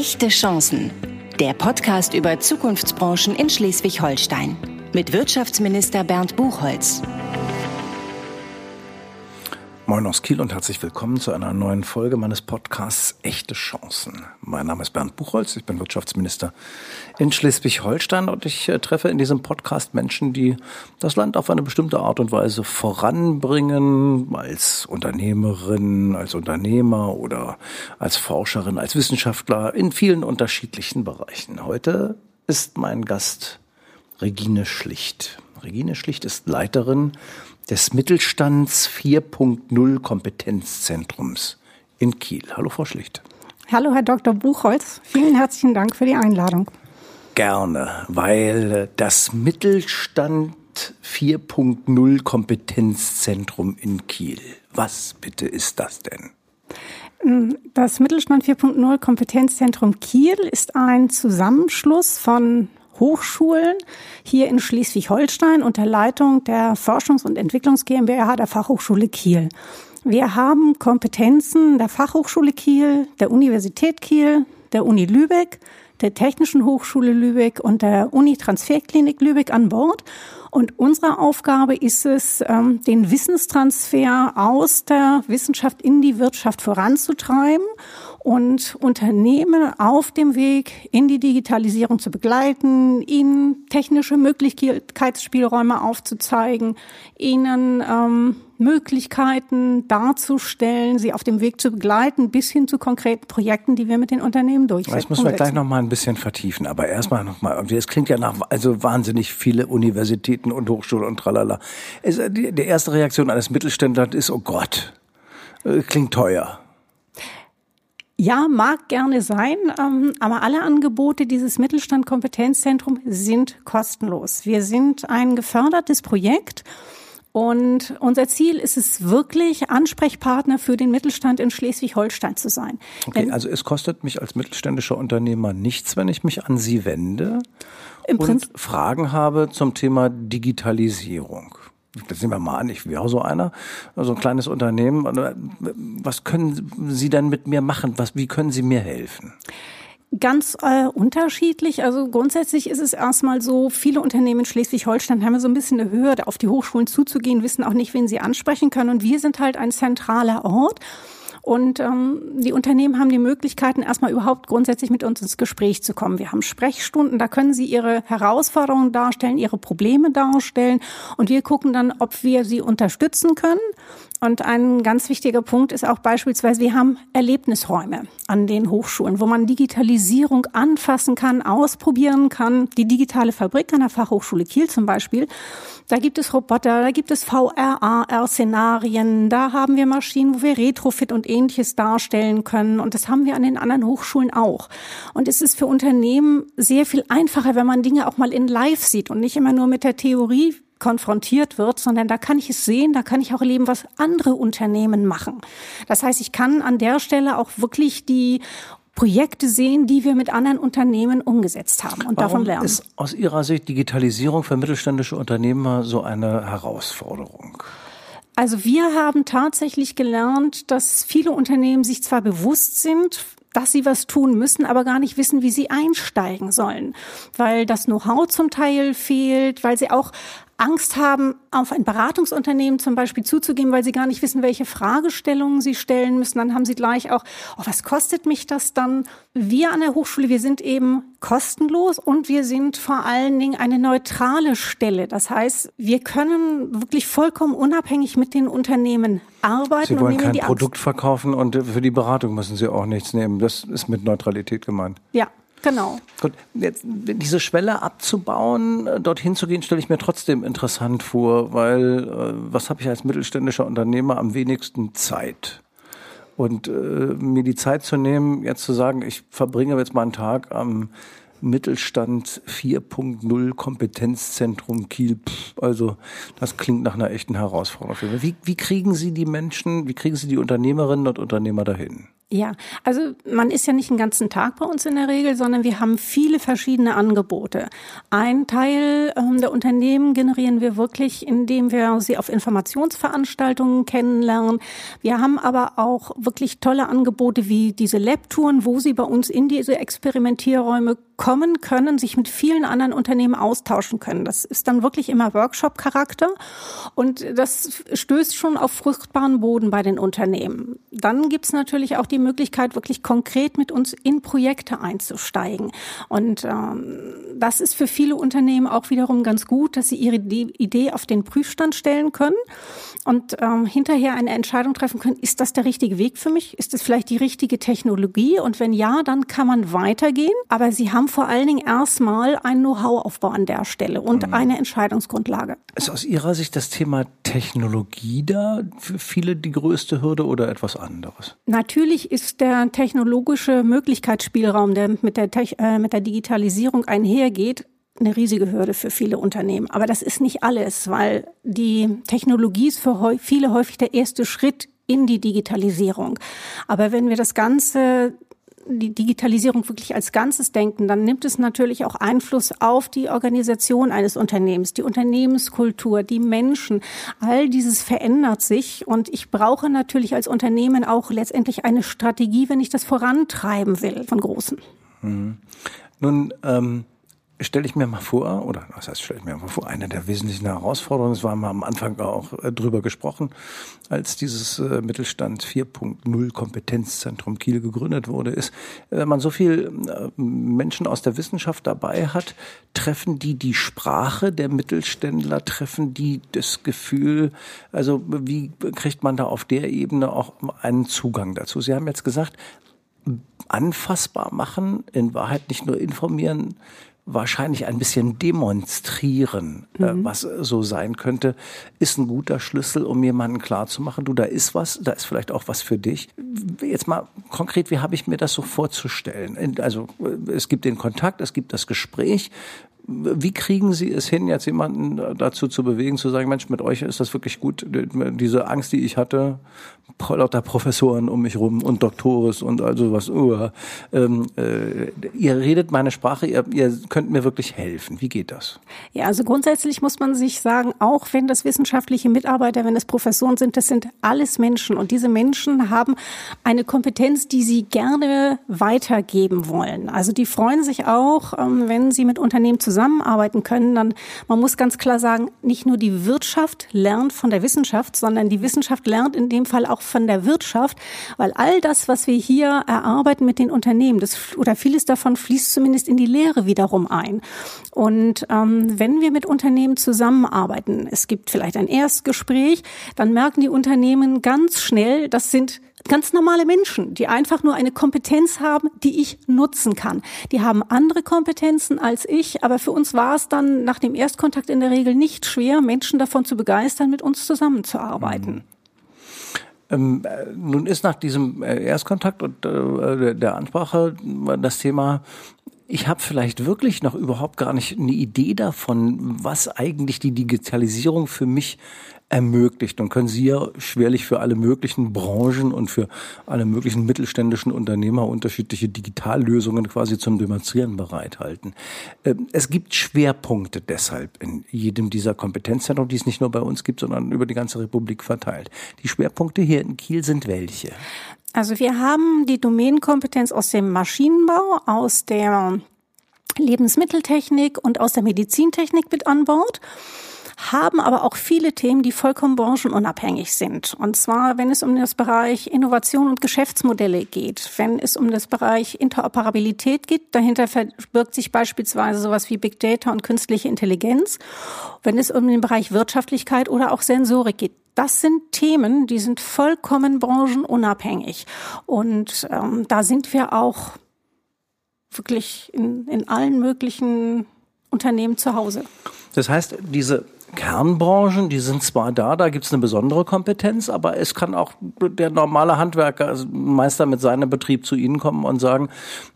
Echte Chancen. Der Podcast über Zukunftsbranchen in Schleswig-Holstein. Mit Wirtschaftsminister Bernd Buchholz. Moin aus Kiel und herzlich willkommen zu einer neuen Folge meines Podcasts Echte Chancen. Mein Name ist Bernd Buchholz, ich bin Wirtschaftsminister in Schleswig-Holstein und ich äh, treffe in diesem Podcast Menschen, die das Land auf eine bestimmte Art und Weise voranbringen, als Unternehmerin, als Unternehmer oder als Forscherin, als Wissenschaftler in vielen unterschiedlichen Bereichen. Heute ist mein Gast Regine Schlicht. Regine Schlicht ist Leiterin des Mittelstands 4.0 Kompetenzzentrums in Kiel. Hallo, Frau Schlicht. Hallo, Herr Dr. Buchholz. Vielen herzlichen Dank für die Einladung. Gerne, weil das Mittelstand 4.0 Kompetenzzentrum in Kiel. Was bitte ist das denn? Das Mittelstand 4.0 Kompetenzzentrum Kiel ist ein Zusammenschluss von Hochschulen hier in Schleswig-Holstein unter Leitung der Forschungs- und Entwicklungs GmbH der Fachhochschule Kiel. Wir haben Kompetenzen der Fachhochschule Kiel, der Universität Kiel, der Uni Lübeck, der Technischen Hochschule Lübeck und der Uni Transferklinik Lübeck an Bord. Und unsere Aufgabe ist es, ähm, den Wissenstransfer aus der Wissenschaft in die Wirtschaft voranzutreiben und Unternehmen auf dem Weg in die Digitalisierung zu begleiten, ihnen technische Möglichkeitsspielräume aufzuzeigen, ihnen ähm, Möglichkeiten darzustellen, sie auf dem Weg zu begleiten, bis hin zu konkreten Projekten, die wir mit den Unternehmen durchsetzen. Das müssen wir gleich noch mal ein bisschen vertiefen. Aber erstmal noch mal, das klingt ja nach also wahnsinnig viele Universitäten und Hochschulen und tralala. Die, die erste Reaktion eines Mittelständlers ist, oh Gott, äh, klingt teuer. Ja, mag gerne sein, ähm, aber alle Angebote dieses Mittelstand-Kompetenzzentrum sind kostenlos. Wir sind ein gefördertes Projekt und unser Ziel ist es wirklich, Ansprechpartner für den Mittelstand in Schleswig-Holstein zu sein. Okay, Denn also es kostet mich als mittelständischer Unternehmer nichts, wenn ich mich an Sie wende und Fragen habe zum Thema Digitalisierung das nehmen wir mal an, ich wäre so einer, so ein kleines Unternehmen. Was können Sie denn mit mir machen? Was, wie können Sie mir helfen? Ganz äh, unterschiedlich. Also grundsätzlich ist es erstmal so, viele Unternehmen in Schleswig-Holstein haben so ein bisschen eine Hürde, auf die Hochschulen zuzugehen, wissen auch nicht, wen sie ansprechen können. Und wir sind halt ein zentraler Ort. Und ähm, die Unternehmen haben die Möglichkeiten, erstmal überhaupt grundsätzlich mit uns ins Gespräch zu kommen. Wir haben Sprechstunden, da können sie ihre Herausforderungen darstellen, ihre Probleme darstellen. Und wir gucken dann, ob wir sie unterstützen können. Und ein ganz wichtiger Punkt ist auch beispielsweise, wir haben Erlebnisräume an den Hochschulen, wo man Digitalisierung anfassen kann, ausprobieren kann. Die digitale Fabrik an der Fachhochschule Kiel zum Beispiel. Da gibt es Roboter, da gibt es VR-Szenarien, da haben wir Maschinen, wo wir Retrofit und ähnliches darstellen können. Und das haben wir an den anderen Hochschulen auch. Und es ist für Unternehmen sehr viel einfacher, wenn man Dinge auch mal in Live sieht und nicht immer nur mit der Theorie konfrontiert wird, sondern da kann ich es sehen, da kann ich auch erleben, was andere Unternehmen machen. Das heißt, ich kann an der Stelle auch wirklich die Projekte sehen, die wir mit anderen Unternehmen umgesetzt haben und Warum davon lernen. Ist aus Ihrer Sicht Digitalisierung für mittelständische Unternehmer so eine Herausforderung? Also wir haben tatsächlich gelernt, dass viele Unternehmen sich zwar bewusst sind, dass sie was tun müssen, aber gar nicht wissen, wie sie einsteigen sollen, weil das Know-how zum Teil fehlt, weil sie auch Angst haben, auf ein Beratungsunternehmen zum Beispiel zuzugehen, weil sie gar nicht wissen, welche Fragestellungen sie stellen müssen. Dann haben sie gleich auch, oh, was kostet mich das dann? Wir an der Hochschule, wir sind eben kostenlos und wir sind vor allen Dingen eine neutrale Stelle. Das heißt, wir können wirklich vollkommen unabhängig mit den Unternehmen arbeiten. Sie wollen kein Produkt verkaufen und für die Beratung müssen Sie auch nichts nehmen. Das ist mit Neutralität gemeint. Ja, Genau. Gut, jetzt diese Schwelle abzubauen, äh, dorthin zu gehen, stelle ich mir trotzdem interessant vor, weil äh, was habe ich als mittelständischer Unternehmer am wenigsten Zeit? Und äh, mir die Zeit zu nehmen, jetzt zu sagen, ich verbringe jetzt mal einen Tag am Mittelstand 4.0 Kompetenzzentrum Kiel. Pff, also das klingt nach einer echten Herausforderung. Wie, wie kriegen Sie die Menschen, wie kriegen Sie die Unternehmerinnen und Unternehmer dahin? Ja, also man ist ja nicht den ganzen Tag bei uns in der Regel, sondern wir haben viele verschiedene Angebote. Ein Teil ähm, der Unternehmen generieren wir wirklich, indem wir sie auf Informationsveranstaltungen kennenlernen. Wir haben aber auch wirklich tolle Angebote wie diese Lab-Touren, wo sie bei uns in diese Experimentierräume kommen können, sich mit vielen anderen Unternehmen austauschen können. Das ist dann wirklich immer Workshop-Charakter und das stößt schon auf fruchtbaren Boden bei den Unternehmen. Dann gibt's natürlich auch die Möglichkeit, wirklich konkret mit uns in Projekte einzusteigen. Und ähm, das ist für viele Unternehmen auch wiederum ganz gut, dass sie ihre Idee auf den Prüfstand stellen können und ähm, hinterher eine Entscheidung treffen können, ist das der richtige Weg für mich? Ist das vielleicht die richtige Technologie? Und wenn ja, dann kann man weitergehen. Aber sie haben vor allen Dingen erstmal ein Know-how-Aufbau an der Stelle und mhm. eine Entscheidungsgrundlage. Ist aus Ihrer Sicht das Thema Technologie da für viele die größte Hürde oder etwas anderes? Natürlich ist der technologische Möglichkeitsspielraum, der mit der, Te äh, mit der Digitalisierung einhergeht, eine riesige Hürde für viele Unternehmen. Aber das ist nicht alles, weil die Technologie ist für viele häufig der erste Schritt in die Digitalisierung. Aber wenn wir das Ganze die Digitalisierung wirklich als Ganzes denken, dann nimmt es natürlich auch Einfluss auf die Organisation eines Unternehmens, die Unternehmenskultur, die Menschen. All dieses verändert sich und ich brauche natürlich als Unternehmen auch letztendlich eine Strategie, wenn ich das vorantreiben will von Großen. Mhm. Nun, ähm stelle ich mir mal vor, oder was heißt stelle ich mir mal vor, eine der wesentlichen Herausforderungen, das war mal am Anfang auch äh, drüber gesprochen, als dieses äh, Mittelstand 4.0 Kompetenzzentrum Kiel gegründet wurde, ist, wenn man so viel äh, Menschen aus der Wissenschaft dabei hat, treffen die die Sprache der Mittelständler, treffen die das Gefühl, also wie kriegt man da auf der Ebene auch einen Zugang dazu? Sie haben jetzt gesagt, anfassbar machen, in Wahrheit nicht nur informieren, wahrscheinlich ein bisschen demonstrieren, äh, mhm. äh, was so sein könnte, ist ein guter Schlüssel, um jemanden klarzumachen, du, da ist was, da ist vielleicht auch was für dich. Jetzt mal konkret, wie habe ich mir das so vorzustellen? Also äh, es gibt den Kontakt, es gibt das Gespräch. Wie kriegen Sie es hin, jetzt jemanden dazu zu bewegen, zu sagen, Mensch, mit euch ist das wirklich gut, diese Angst, die ich hatte, lauter Professoren um mich rum und Doktores und also was. Uh, äh, ihr redet meine Sprache, ihr, ihr könnt mir wirklich helfen. Wie geht das? Ja, also grundsätzlich muss man sich sagen, auch wenn das wissenschaftliche Mitarbeiter, wenn es Professoren sind, das sind alles Menschen und diese Menschen haben eine Kompetenz, die sie gerne weitergeben wollen. Also die freuen sich auch, ähm, wenn sie mit Unternehmen zusammenarbeiten können. Dann man muss ganz klar sagen, nicht nur die Wirtschaft lernt von der Wissenschaft, sondern die Wissenschaft lernt in dem Fall auch von der Wirtschaft, weil all das, was wir hier erarbeiten mit den Unternehmen, das, oder vieles davon fließt zumindest in die Lehre wiederum ein. Und ähm, wenn wir mit Unternehmen zusammenarbeiten, es gibt vielleicht ein Erstgespräch, dann merken die Unternehmen ganz schnell, das sind ganz normale Menschen, die einfach nur eine Kompetenz haben, die ich nutzen kann. Die haben andere Kompetenzen als ich, aber für uns war es dann nach dem Erstkontakt in der Regel nicht schwer, Menschen davon zu begeistern, mit uns zusammenzuarbeiten. Mhm. Ähm, nun ist nach diesem äh, Erstkontakt und äh, der Ansprache das Thema, ich habe vielleicht wirklich noch überhaupt gar nicht eine Idee davon, was eigentlich die Digitalisierung für mich ermöglicht. Und können Sie ja schwerlich für alle möglichen Branchen und für alle möglichen mittelständischen Unternehmer unterschiedliche Digitallösungen quasi zum Demonstrieren bereithalten. Ähm, es gibt Schwerpunkte deshalb in jedem dieser Kompetenzzentren, die es nicht nur bei uns gibt, sondern über die ganze Republik verteilt. Die Schwerpunkte hier in Kiel sind welche? Also wir haben die Domänenkompetenz aus dem Maschinenbau, aus der Lebensmitteltechnik und aus der Medizintechnik mit an Bord haben aber auch viele Themen, die vollkommen branchenunabhängig sind. Und zwar, wenn es um das Bereich Innovation und Geschäftsmodelle geht, wenn es um das Bereich Interoperabilität geht, dahinter verbirgt sich beispielsweise sowas wie Big Data und künstliche Intelligenz. Wenn es um den Bereich Wirtschaftlichkeit oder auch Sensorik geht, das sind Themen, die sind vollkommen branchenunabhängig. Und ähm, da sind wir auch wirklich in, in allen möglichen Unternehmen zu Hause. Das heißt, diese Kernbranchen, die sind zwar da, da gibt's eine besondere Kompetenz, aber es kann auch der normale Handwerker, also Meister mit seinem Betrieb zu Ihnen kommen und sagen,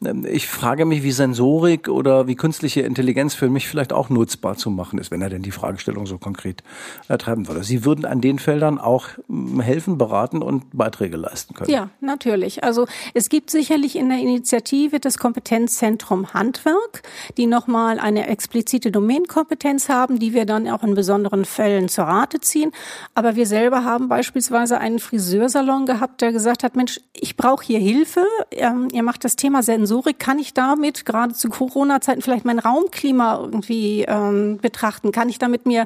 ähm, ich frage mich, wie Sensorik oder wie künstliche Intelligenz für mich vielleicht auch nutzbar zu machen ist, wenn er denn die Fragestellung so konkret treiben würde. Sie würden an den Feldern auch ähm, helfen, beraten und Beiträge leisten können. Ja, natürlich. Also es gibt sicherlich in der Initiative das Kompetenzzentrum Handwerk, die nochmal eine explizite Domänenkompetenz haben, die wir dann auch in besonderen Fällen zur Rate ziehen. Aber wir selber haben beispielsweise einen Friseursalon gehabt, der gesagt hat, Mensch, ich brauche hier Hilfe. Ähm, ihr macht das Thema Sensorik. Kann ich damit gerade zu Corona-Zeiten vielleicht mein Raumklima irgendwie ähm, betrachten? Kann ich damit mir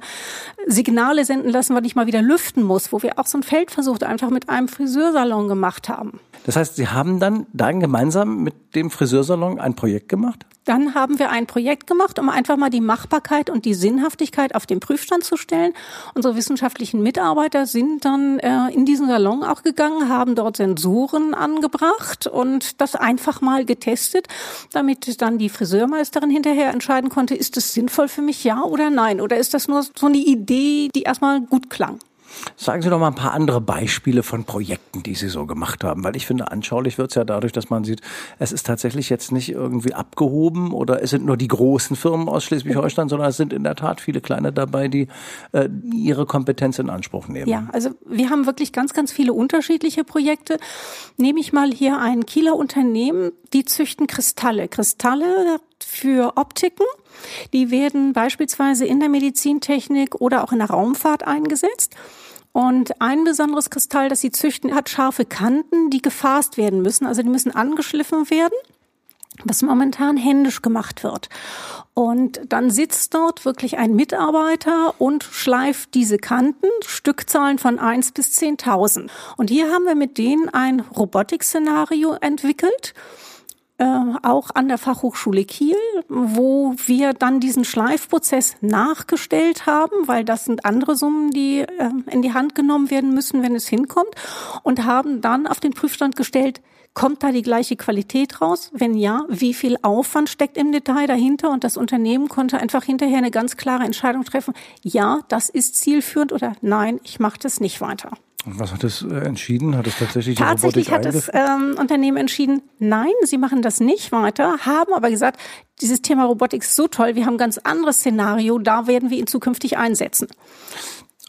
Signale senden lassen, weil ich mal wieder lüften muss? Wo wir auch so ein Feldversuch einfach mit einem Friseursalon gemacht haben. Das heißt, Sie haben dann, dann gemeinsam mit dem Friseursalon ein Projekt gemacht? Dann haben wir ein Projekt gemacht, um einfach mal die Machbarkeit und die Sinnhaftigkeit auf den Prüfstand zu stellen. Unsere wissenschaftlichen Mitarbeiter sind dann äh, in diesen Salon auch gegangen, haben dort Sensoren angebracht und das einfach mal getestet, damit dann die Friseurmeisterin hinterher entscheiden konnte, ist es sinnvoll für mich, ja oder nein? Oder ist das nur so eine Idee, die erstmal gut klang? Sagen Sie doch mal ein paar andere Beispiele von Projekten, die Sie so gemacht haben, weil ich finde, anschaulich wird es ja dadurch, dass man sieht, es ist tatsächlich jetzt nicht irgendwie abgehoben oder es sind nur die großen Firmen aus Schleswig-Holstein, sondern es sind in der Tat viele kleine dabei, die äh, ihre Kompetenz in Anspruch nehmen. Ja, also wir haben wirklich ganz, ganz viele unterschiedliche Projekte. Nehme ich mal hier ein Kieler Unternehmen, die züchten Kristalle. Kristalle für Optiken. Die werden beispielsweise in der Medizintechnik oder auch in der Raumfahrt eingesetzt. Und ein besonderes Kristall, das sie züchten, hat scharfe Kanten, die gefasst werden müssen. Also die müssen angeschliffen werden, was momentan händisch gemacht wird. Und dann sitzt dort wirklich ein Mitarbeiter und schleift diese Kanten, Stückzahlen von eins bis zehntausend. Und hier haben wir mit denen ein Robotikszenario entwickelt äh, auch an der Fachhochschule Kiel, wo wir dann diesen Schleifprozess nachgestellt haben, weil das sind andere Summen, die äh, in die Hand genommen werden müssen, wenn es hinkommt, und haben dann auf den Prüfstand gestellt, Kommt da die gleiche Qualität raus? Wenn ja, wie viel Aufwand steckt im Detail dahinter? Und das Unternehmen konnte einfach hinterher eine ganz klare Entscheidung treffen. Ja, das ist zielführend oder nein, ich mache das nicht weiter. Und was hat es äh, entschieden? Hat es tatsächlich die Tatsächlich hat das ähm, Unternehmen entschieden, nein, sie machen das nicht weiter, haben aber gesagt, dieses Thema Robotik ist so toll, wir haben ein ganz anderes Szenario, da werden wir ihn zukünftig einsetzen.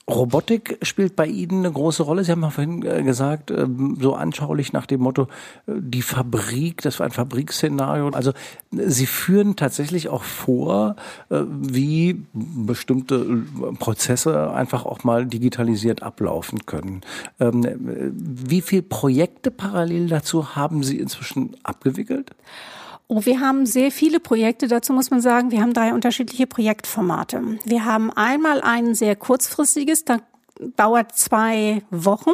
Robotik spielt bei Ihnen eine große Rolle. Sie haben ja vorhin äh, gesagt, ähm, so anschaulich nach dem Motto, äh, die Fabrik, das war ein Fabrikszenario. Also Sie führen tatsächlich auch vor, äh, wie bestimmte Prozesse einfach auch mal digitalisiert ablaufen können. Ähm, wie viele Projekte parallel dazu haben Sie inzwischen abgewickelt? Oh, wir haben sehr viele Projekte. Dazu muss man sagen, wir haben drei unterschiedliche Projektformate. Wir haben einmal ein sehr kurzfristiges, da dauert zwei Wochen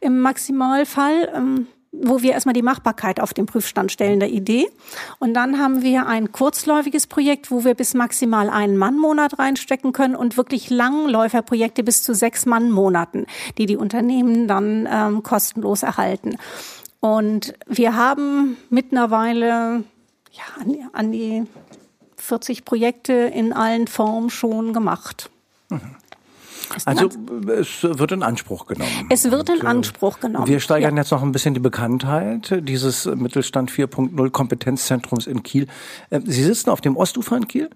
im Maximalfall. Ähm, wo wir erstmal die Machbarkeit auf den Prüfstand stellen der Idee. Und dann haben wir ein kurzläufiges Projekt, wo wir bis maximal einen Mannmonat reinstecken können und wirklich Langläuferprojekte bis zu sechs Mannmonaten, die die Unternehmen dann ähm, kostenlos erhalten. Und wir haben mittlerweile ja, an, die, an die 40 Projekte in allen Formen schon gemacht. Mhm. Also es wird in Anspruch genommen. Es wird in äh, Anspruch genommen. Wir steigern ja. jetzt noch ein bisschen die Bekanntheit dieses Mittelstand 4.0 Kompetenzzentrums in Kiel. Äh, Sie sitzen auf dem Ostufer in Kiel?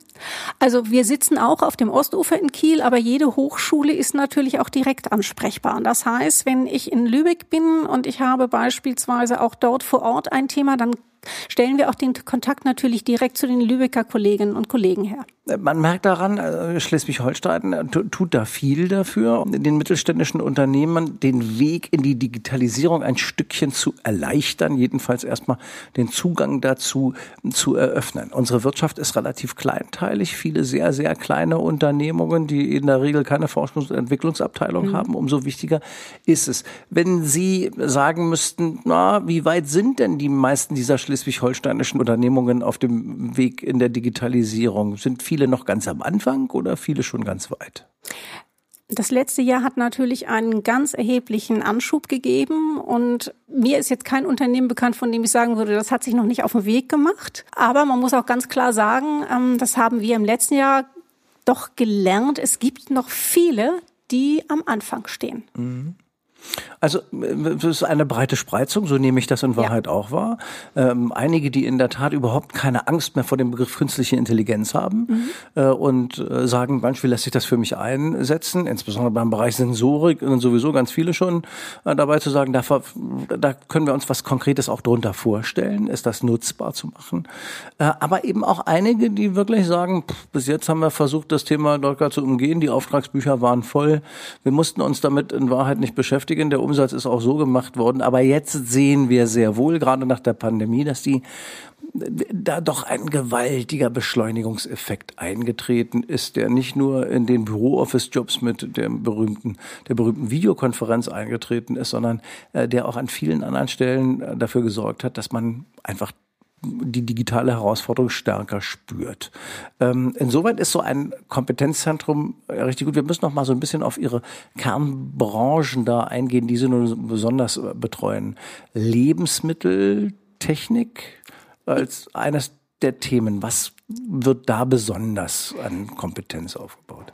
Also wir sitzen auch auf dem Ostufer in Kiel, aber jede Hochschule ist natürlich auch direkt ansprechbar. Das heißt, wenn ich in Lübeck bin und ich habe beispielsweise auch dort vor Ort ein Thema, dann stellen wir auch den Kontakt natürlich direkt zu den Lübecker Kolleginnen und Kollegen her. Man merkt daran, äh, Schleswig-Holstein äh, tut da viel dafür, den mittelständischen Unternehmen den Weg in die Digitalisierung ein Stückchen zu erleichtern, jedenfalls erstmal den Zugang dazu zu eröffnen. Unsere Wirtschaft ist relativ kleinteilig, viele sehr, sehr kleine Unternehmungen, die in der Regel keine Forschungs- und Entwicklungsabteilung mhm. haben, umso wichtiger ist es. Wenn Sie sagen müssten, na, wie weit sind denn die meisten dieser schleswig-holsteinischen Unternehmungen auf dem Weg in der Digitalisierung? Sind viele noch ganz am Anfang oder viele schon ganz weit? Das letzte Jahr hat natürlich einen ganz erheblichen Anschub gegeben und mir ist jetzt kein Unternehmen bekannt, von dem ich sagen würde, das hat sich noch nicht auf den Weg gemacht. Aber man muss auch ganz klar sagen, ähm, das haben wir im letzten Jahr doch gelernt, es gibt noch viele, die am Anfang stehen. Mhm. Also es ist eine breite Spreizung, so nehme ich das in Wahrheit ja. auch wahr. Ähm, einige, die in der Tat überhaupt keine Angst mehr vor dem Begriff künstliche Intelligenz haben mhm. äh, und äh, sagen, manchmal wie lässt sich das für mich einsetzen, insbesondere beim Bereich Sensorik und sowieso ganz viele schon äh, dabei zu sagen, da, da, können wir uns was Konkretes auch drunter vorstellen, ist das nutzbar zu machen. Äh, aber eben auch einige, die wirklich sagen, pff, bis jetzt haben wir versucht, das Thema Dolka zu umgehen, die Auftragsbücher waren voll, wir mussten uns damit in Wahrheit nicht beschäftigen beschäftigen. Der Umsatz ist auch so gemacht worden. Aber jetzt sehen wir sehr wohl, gerade nach der Pandemie, dass die da doch ein gewaltiger Beschleunigungseffekt eingetreten ist, der nicht nur in den Büro-Office-Jobs mit dem berühmten, der berühmten Videokonferenz eingetreten ist, sondern äh, der auch an vielen anderen Stellen äh, dafür gesorgt hat, dass man einfach die digitale Herausforderung stärker spürt. Ähm, insoweit ist so ein Kompetenzzentrum richtig gut. Wir müssen noch mal so ein bisschen auf Ihre Kernbranchen da eingehen, die Sie nun besonders betreuen. Lebensmitteltechnik als eines der Themen. Was wird da besonders an Kompetenz aufgebaut?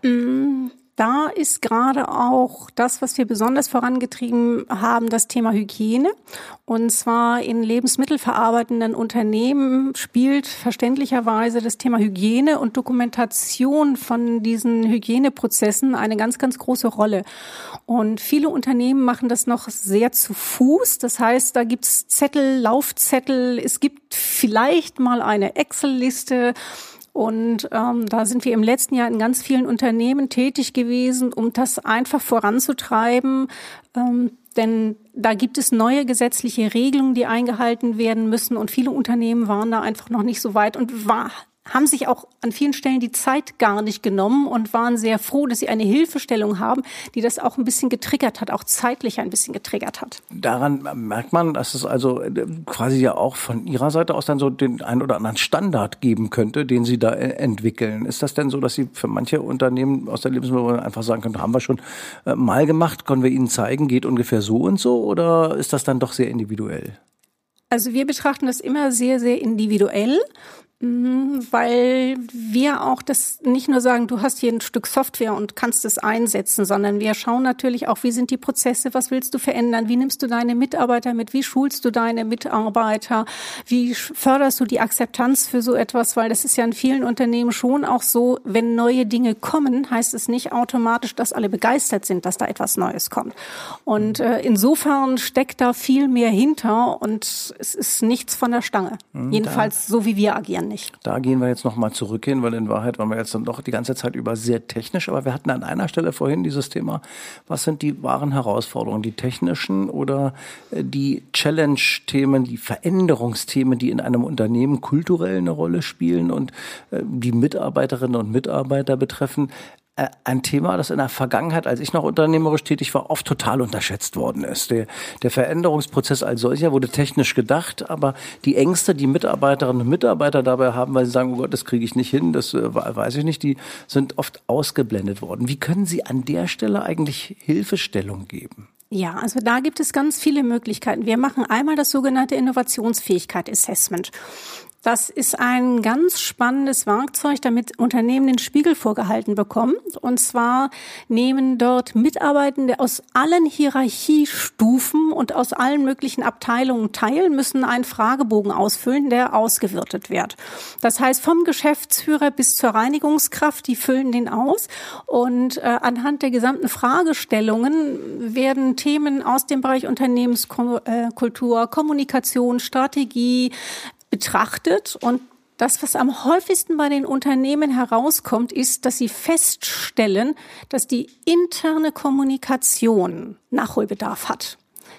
Da ist gerade auch das, was wir besonders vorangetrieben haben, das Thema Hygiene. Und zwar in lebensmittelverarbeitenden Unternehmen spielt verständlicherweise das Thema Hygiene und Dokumentation von diesen Hygieneprozessen eine ganz, ganz große Rolle. Und viele Unternehmen machen das noch sehr zu Fuß. Das heißt, da gibt's Zettel, Laufzettel, es gibt vielleicht mal eine Excel-Liste und ähm, da sind wir im letzten Jahr in ganz vielen Unternehmen tätig gewesen, um das einfach voranzutreiben. Ähm, denn da gibt es neue gesetzliche Regelungen, die eingehalten werden müssen. Und viele Unternehmen waren da einfach noch nicht so weit und war, haben sich auch an vielen Stellen die Zeit gar nicht genommen und waren sehr froh, dass sie eine Hilfestellung haben, die das auch ein bisschen getriggert hat, auch zeitlich ein bisschen getriggert hat. Daran merkt man, dass es also äh, quasi ja auch von Ihrer Seite aus dann so den einen oder anderen Standard geben könnte, den Sie da äh, entwickeln. Ist das denn so, dass Sie für manche Unternehmen aus der Lebensmittelbranche einfach sagen können, haben wir schon äh, mal gemacht, können wir Ihnen zeigen, geht ungefähr so und so oder ist das dann doch sehr individuell? Also wir betrachten das immer sehr, sehr individuell weil wir auch das nicht nur sagen, du hast hier ein Stück Software und kannst es einsetzen, sondern wir schauen natürlich auch, wie sind die Prozesse, was willst du verändern, wie nimmst du deine Mitarbeiter mit, wie schulst du deine Mitarbeiter, wie förderst du die Akzeptanz für so etwas, weil das ist ja in vielen Unternehmen schon auch so, wenn neue Dinge kommen, heißt es nicht automatisch, dass alle begeistert sind, dass da etwas Neues kommt. Und äh, insofern steckt da viel mehr hinter und es ist nichts von der Stange. Mhm, Jedenfalls so, wie wir agieren nicht. Da gehen wir jetzt nochmal zurück hin, weil in Wahrheit waren wir jetzt dann doch die ganze Zeit über sehr technisch, aber wir hatten an einer Stelle vorhin dieses Thema, was sind die wahren Herausforderungen, die technischen oder äh, die Challenge-Themen, die Veränderungsthemen, die in einem Unternehmen kulturell eine Rolle spielen und äh, die Mitarbeiterinnen und Mitarbeiter betreffen. Äh, ein Thema, das in der Vergangenheit, als ich noch unternehmerisch tätig war, oft total unterschätzt worden ist. Der, der Veränderungsprozess als solcher wurde technisch gedacht, aber die Ängste, die Mitarbeiterinnen und Mitarbeiter dabei haben, weil sie sagen, oh Gott, das kriege ich nicht hin, das äh, weiß ich nicht, die sind oft ausgeblendet worden. Wie können Sie an der Stelle eigentlich Hilfestellung geben? Ja, also da gibt es ganz viele Möglichkeiten. Wir machen einmal das sogenannte Innovationsfähigkeit Assessment. Das ist ein ganz spannendes Werkzeug, damit Unternehmen den Spiegel vorgehalten bekommen. Und zwar nehmen dort Mitarbeitende aus allen Hierarchiestufen und aus allen möglichen Abteilungen teil, müssen einen Fragebogen ausfüllen, der ausgewirtet wird. Das heißt, vom Geschäftsführer bis zur Reinigungskraft, die füllen den aus. Und äh, anhand der gesamten Fragestellungen werden Themen aus dem Bereich Unternehmenskultur, Kommunikation, Strategie, betrachtet und das, was am häufigsten bei den Unternehmen herauskommt, ist, dass sie feststellen, dass die interne Kommunikation Nachholbedarf hat.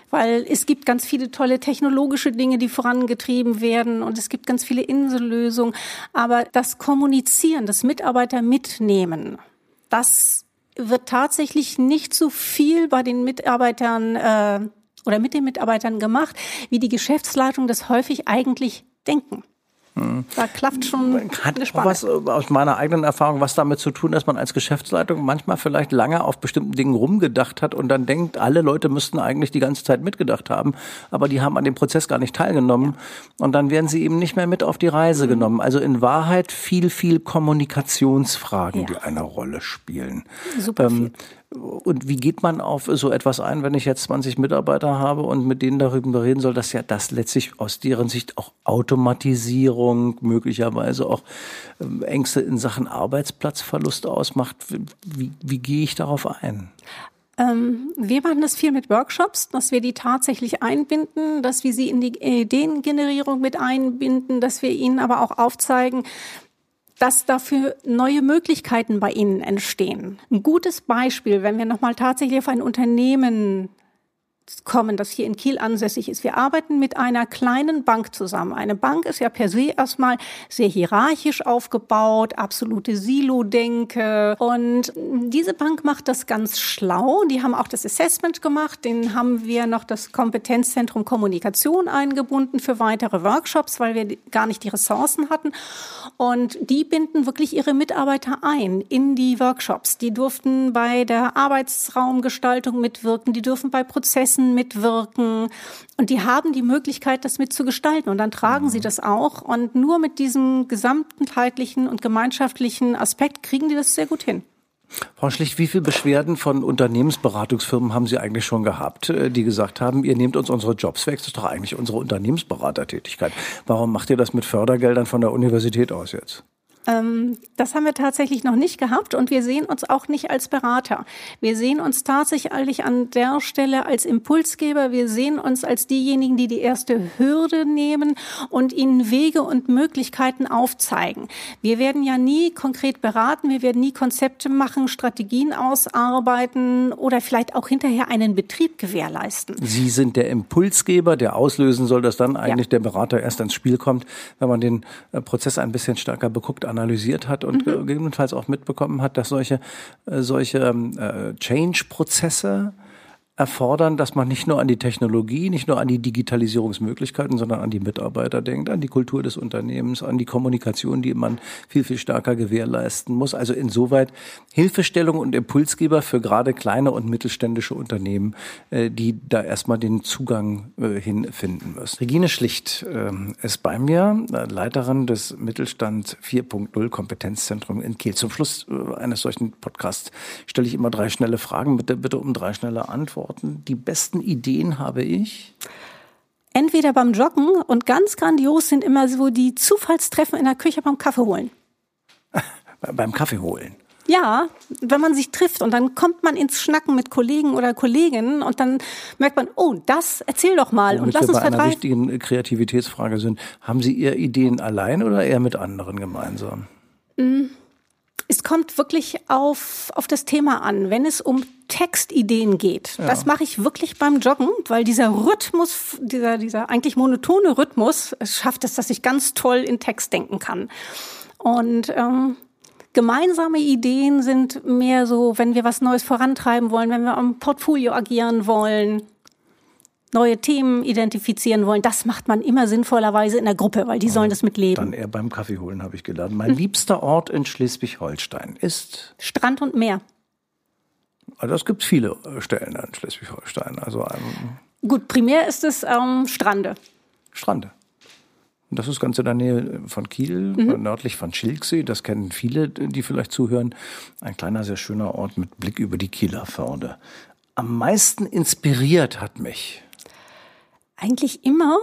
Weil es gibt ganz viele tolle technologische Dinge, die vorangetrieben werden und es gibt ganz viele Insellösungen. Aber das Kommunizieren, das Mitarbeiter mitnehmen, das wird tatsächlich nicht so viel bei den Mitarbeitern äh, oder mit den Mitarbeitern gemacht, wie die Geschäftsleitung das häufig eigentlich denken. Da klafft schon Hat auch was äh, aus meiner eigenen Erfahrung was damit zu tun, dass man als Geschäftsleitung manchmal vielleicht lange auf bestimmten Dingen rumgedacht hat und dann denkt, alle Leute müssten eigentlich die ganze Zeit mitgedacht haben, aber die haben an dem Prozess gar nicht teilgenommen und dann werden sie eben nicht mehr mit auf die Reise mhm. genommen. Also in Wahrheit viel, viel Kommunikationsfragen, ja. die eine Rolle spielen. Super ähm, und wie geht man auf so etwas ein, wenn ich jetzt 20 Mitarbeiter habe und mit denen darüber reden soll, dass ja das letztlich aus deren Sicht auch Automatisierung, möglicherweise auch ähm, Ängste in Sachen Arbeitsplatzverlust ausmacht? Wie, wie gehe ich darauf ein? Ähm, wir machen das viel mit Workshops, dass wir die tatsächlich einbinden, dass wir sie in die Ideengenerierung mit einbinden, dass wir ihnen aber auch aufzeigen, dass dafür neue Möglichkeiten bei Ihnen entstehen. Ein gutes Beispiel, wenn wir nochmal tatsächlich auf ein Unternehmen kommen, das hier in Kiel ansässig ist. Wir arbeiten mit einer kleinen Bank zusammen. Eine Bank ist ja per se erstmal sehr hierarchisch aufgebaut, absolute Silo-Denke. Und diese Bank macht das ganz schlau. Die haben auch das Assessment gemacht. Den haben wir noch das Kompetenzzentrum Kommunikation eingebunden für weitere Workshops, weil wir gar nicht die Ressourcen hatten. Und die binden wirklich ihre Mitarbeiter ein in die Workshops. Die durften bei der Arbeitsraumgestaltung mitwirken. Die dürfen bei Prozessen Messen mitwirken. Und die haben die Möglichkeit, das mitzugestalten. Und dann tragen mhm. sie das auch. Und nur mit diesem gesamtheitlichen und gemeinschaftlichen Aspekt kriegen die das sehr gut hin. Frau Schlicht, wie viele Beschwerden von Unternehmensberatungsfirmen haben Sie eigentlich schon gehabt, äh, die gesagt haben, ihr nehmt uns unsere Jobs weg, das ist doch eigentlich unsere Unternehmensberatertätigkeit. Warum macht ihr das mit Fördergeldern von der Universität aus jetzt? Ähm, das haben wir tatsächlich noch nicht gehabt und wir sehen uns auch nicht als Berater. Wir sehen uns tatsächlich an der Stelle als Impulsgeber. Wir sehen uns als diejenigen, die die erste Hürde nehmen und ihnen Wege und Möglichkeiten aufzeigen. Wir werden ja nie konkret beraten, wir werden nie Konzepte machen, Strategien ausarbeiten oder vielleicht auch hinterher einen Betrieb gewährleisten. Sie sind der Impulsgeber, der auslösen soll, dass dann eigentlich ja. der Berater erst ins Spiel kommt, wenn man den äh, Prozess ein bisschen stärker beguckt analysiert hat und mhm. gegebenenfalls auch mitbekommen hat, dass solche, äh, solche ähm, äh, Change-Prozesse erfordern, dass man nicht nur an die Technologie, nicht nur an die Digitalisierungsmöglichkeiten, sondern an die Mitarbeiter denkt, an die Kultur des Unternehmens, an die Kommunikation, die man viel, viel stärker gewährleisten muss. Also insoweit Hilfestellung und Impulsgeber für gerade kleine und mittelständische Unternehmen, äh, die da erstmal den Zugang äh, hinfinden müssen. Regine Schlicht ähm, ist bei mir, äh, Leiterin des Mittelstand 4.0 Kompetenzzentrum in Kiel. Zum Schluss eines solchen Podcasts stelle ich immer drei schnelle Fragen. Bitte, bitte um drei schnelle Antworten beantworten. Die besten Ideen habe ich. Entweder beim Joggen und ganz grandios sind immer so die Zufallstreffen in der Küche beim Kaffee holen. beim Kaffee holen. Ja, wenn man sich trifft und dann kommt man ins Schnacken mit Kollegen oder Kolleginnen und dann merkt man, oh, das erzähl doch mal Womit und lass wir uns bei einer wichtigen Kreativitätsfrage sind. Haben Sie Ihre Ideen allein oder eher mit anderen gemeinsam? Mm. Es kommt wirklich auf, auf das Thema an. Wenn es um Textideen geht, ja. das mache ich wirklich beim Joggen, weil dieser Rhythmus, dieser, dieser eigentlich monotone Rhythmus, es schafft es, dass ich ganz toll in Text denken kann. Und ähm, gemeinsame Ideen sind mehr so, wenn wir was Neues vorantreiben wollen, wenn wir am Portfolio agieren wollen, neue Themen identifizieren wollen, das macht man immer sinnvollerweise in der Gruppe, weil die sollen das mitleben. Dann eher beim Kaffee holen, habe ich gelernt. Mein hm. liebster Ort in Schleswig-Holstein ist Strand und Meer. Also es gibt viele äh, Stellen in Schleswig-Holstein. Also ähm, gut, primär ist es ähm, Strande. Strande. Das ist ganz in der Nähe von Kiel, mhm. nördlich von Schilksee. Das kennen viele, die vielleicht zuhören. Ein kleiner, sehr schöner Ort mit Blick über die Kieler Förde. Am meisten inspiriert hat mich eigentlich immer,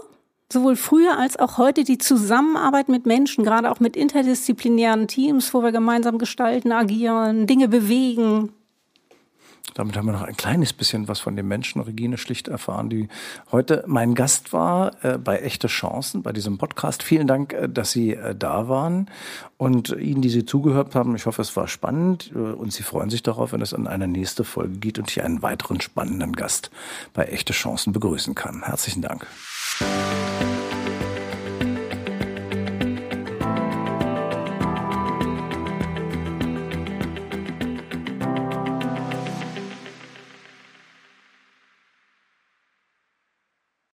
sowohl früher als auch heute, die Zusammenarbeit mit Menschen, gerade auch mit interdisziplinären Teams, wo wir gemeinsam gestalten, agieren, Dinge bewegen, damit haben wir noch ein kleines bisschen was von den Menschen Regine Schlicht erfahren, die heute mein Gast war äh, bei Echte Chancen, bei diesem Podcast. Vielen Dank, äh, dass Sie äh, da waren und Ihnen, die Sie zugehört haben. Ich hoffe, es war spannend äh, und Sie freuen sich darauf, wenn es in eine nächste Folge geht und ich einen weiteren spannenden Gast bei Echte Chancen begrüßen kann. Herzlichen Dank.